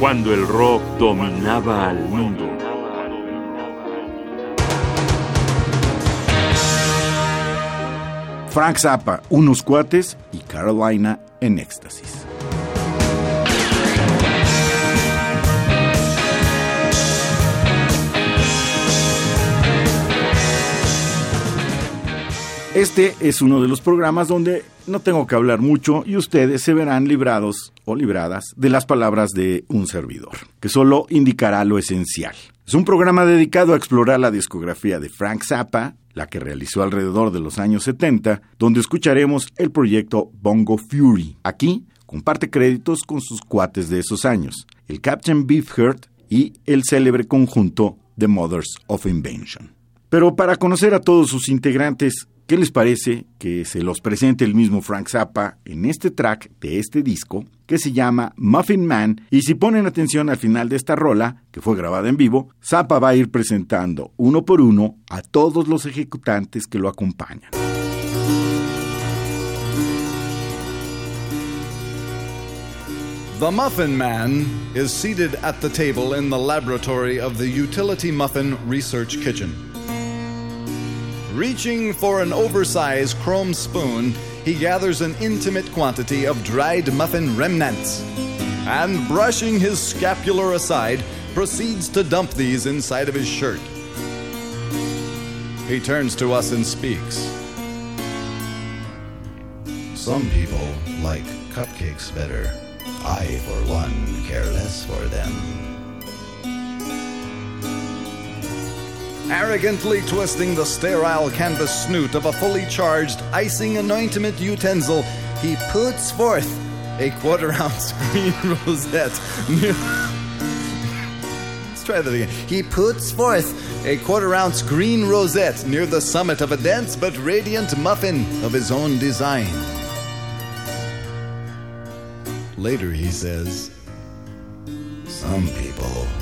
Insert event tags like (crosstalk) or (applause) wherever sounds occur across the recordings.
cuando el rock dominaba al mundo. Frank Zappa, Unos Cuates y Carolina en éxtasis. Este es uno de los programas donde no tengo que hablar mucho y ustedes se verán librados o libradas de las palabras de un servidor, que solo indicará lo esencial. Es un programa dedicado a explorar la discografía de Frank Zappa, la que realizó alrededor de los años 70, donde escucharemos el proyecto Bongo Fury. Aquí comparte créditos con sus cuates de esos años, el Captain Beefheart y el célebre conjunto The Mothers of Invention. Pero para conocer a todos sus integrantes, ¿Qué les parece que se los presente el mismo Frank Zappa en este track de este disco que se llama Muffin Man? Y si ponen atención al final de esta rola, que fue grabada en vivo, Zappa va a ir presentando uno por uno a todos los ejecutantes que lo acompañan. The Muffin Man is seated at the table in the laboratory of the Utility Muffin Research Kitchen. Reaching for an oversized chrome spoon, he gathers an intimate quantity of dried muffin remnants and, brushing his scapular aside, proceeds to dump these inside of his shirt. He turns to us and speaks. Some people like cupcakes better. I, for one, care less for them. Arrogantly twisting the sterile canvas snoot of a fully charged icing anointment utensil, he puts forth a quarter ounce green (laughs) rosette. Let's try that again. He puts forth a quarter ounce green rosette near the summit of a dense but radiant muffin of his own design. Later he says, Some people.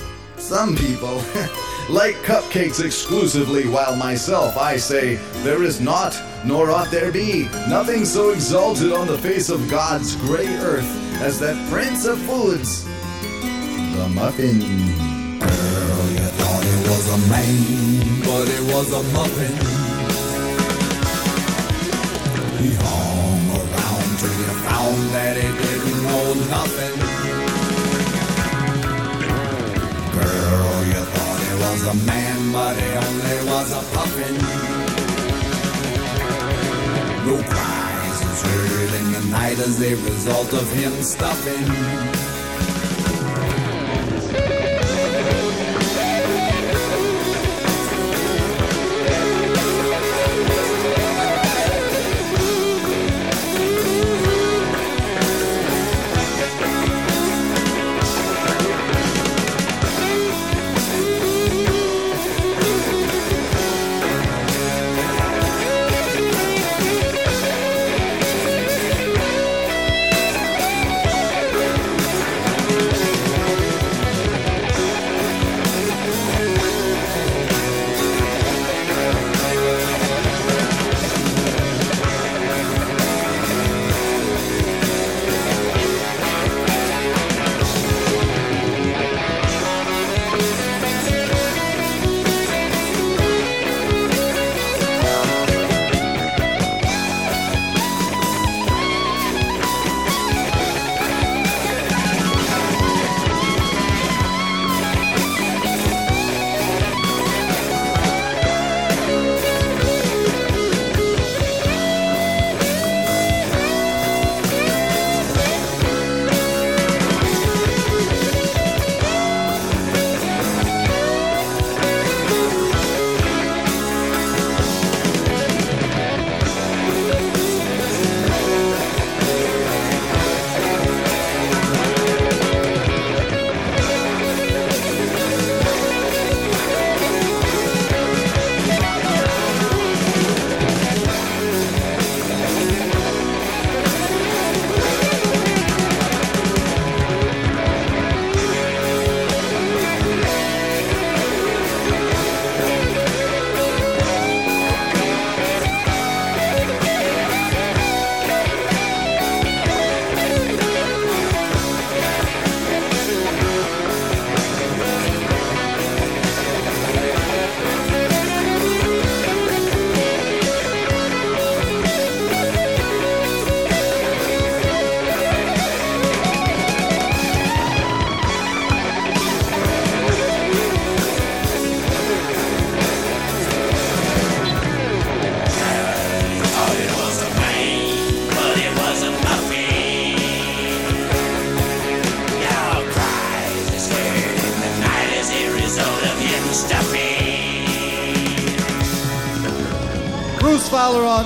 Some people. (laughs) like cupcakes exclusively, while myself I say, There is not, nor ought there be, nothing so exalted on the face of God's gray earth as that prince of foods, the muffin. Girl, you thought it was a man, but it was a muffin. He hung around till you found that he didn't know nothing. Was a man, but he only was a puffin. No cries was heard in the night as a result of him stuffing.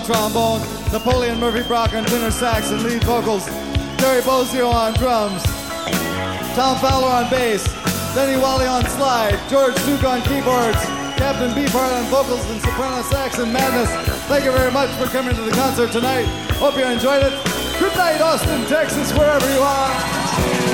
On trombone, Napoleon Murphy Brock on tenor sax and lead vocals, Terry Bozio on drums, Tom Fowler on bass, Denny Wally on slide, George Duke on keyboards, Captain Beefheart on vocals and soprano sax and madness. Thank you very much for coming to the concert tonight. Hope you enjoyed it. Good night, Austin, Texas, wherever you are.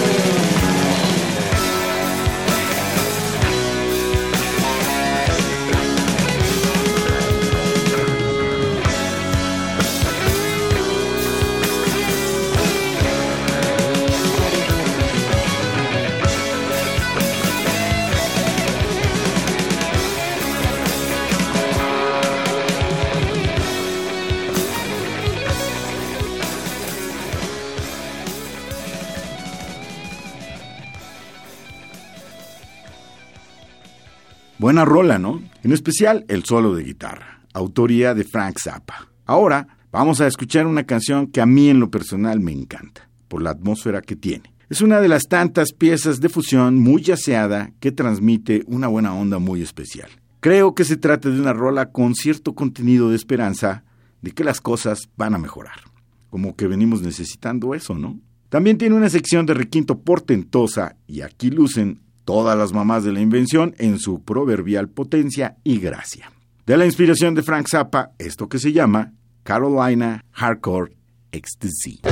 Buena rola, ¿no? En especial el solo de guitarra, autoría de Frank Zappa. Ahora vamos a escuchar una canción que a mí en lo personal me encanta, por la atmósfera que tiene. Es una de las tantas piezas de fusión muy yaceada que transmite una buena onda muy especial. Creo que se trata de una rola con cierto contenido de esperanza de que las cosas van a mejorar. Como que venimos necesitando eso, ¿no? También tiene una sección de requinto portentosa y aquí lucen todas las mamás de la invención en su proverbial potencia y gracia. De la inspiración de Frank Zappa, esto que se llama Carolina Hardcore Ecstasy.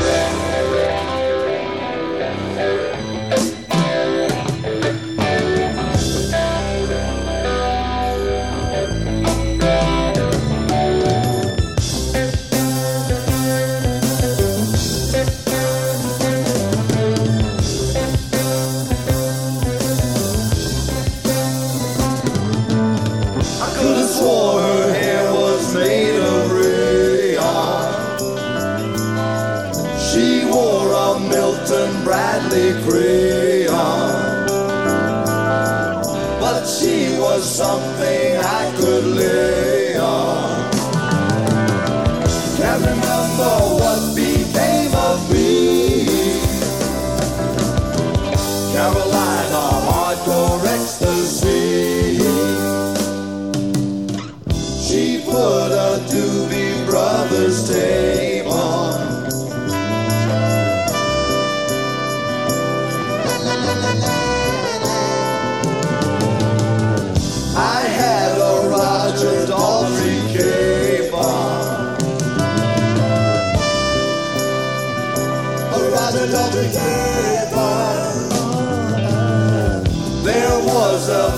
She was something I could lay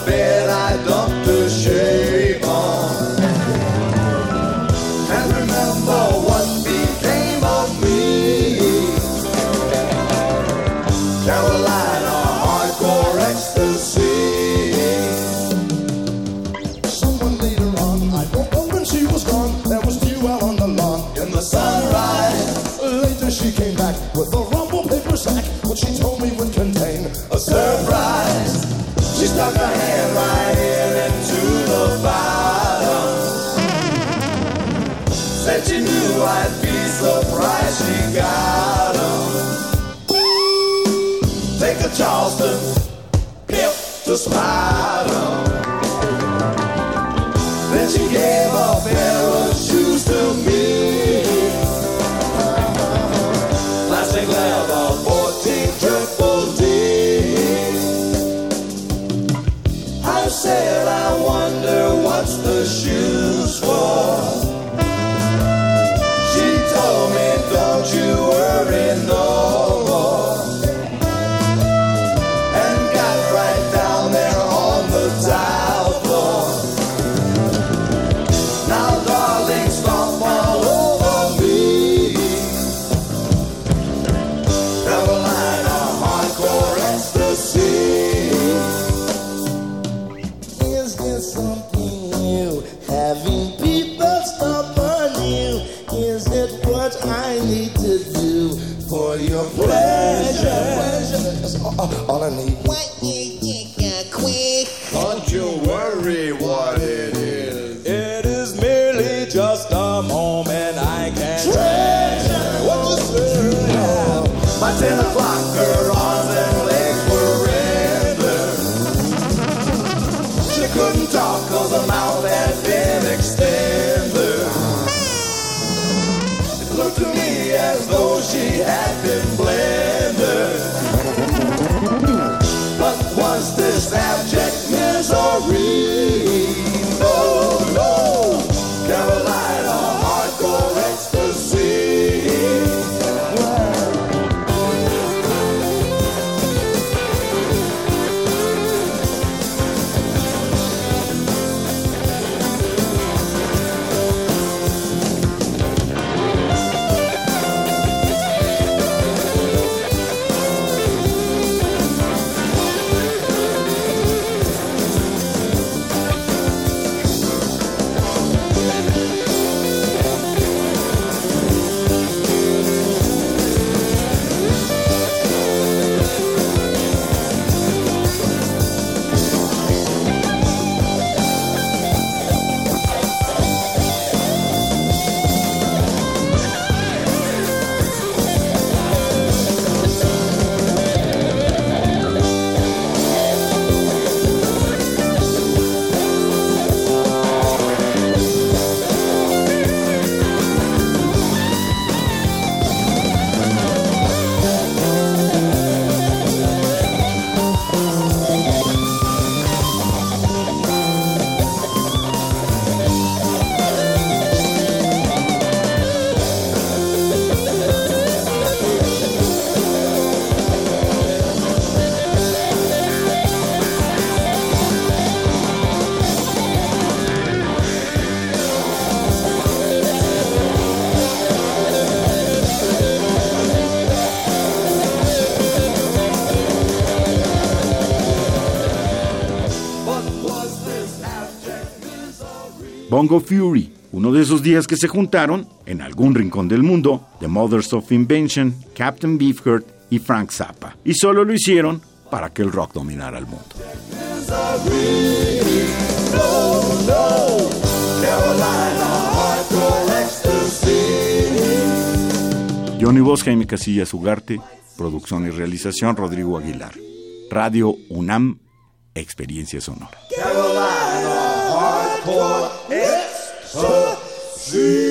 bed stuck right in into the bottom. Said she knew I'd be surprised she got. Take a Charleston, to. Then she gave a pair You. Bongo Fury, uno de esos días que se juntaron, en algún rincón del mundo, The Mothers of Invention, Captain Beefheart y Frank Zappa. Y solo lo hicieron para que el rock dominara el mundo. Johnny Vos, Jaime Casillas Ugarte, producción y realización Rodrigo Aguilar. Radio UNAM, Experiencia Sonora. Sir,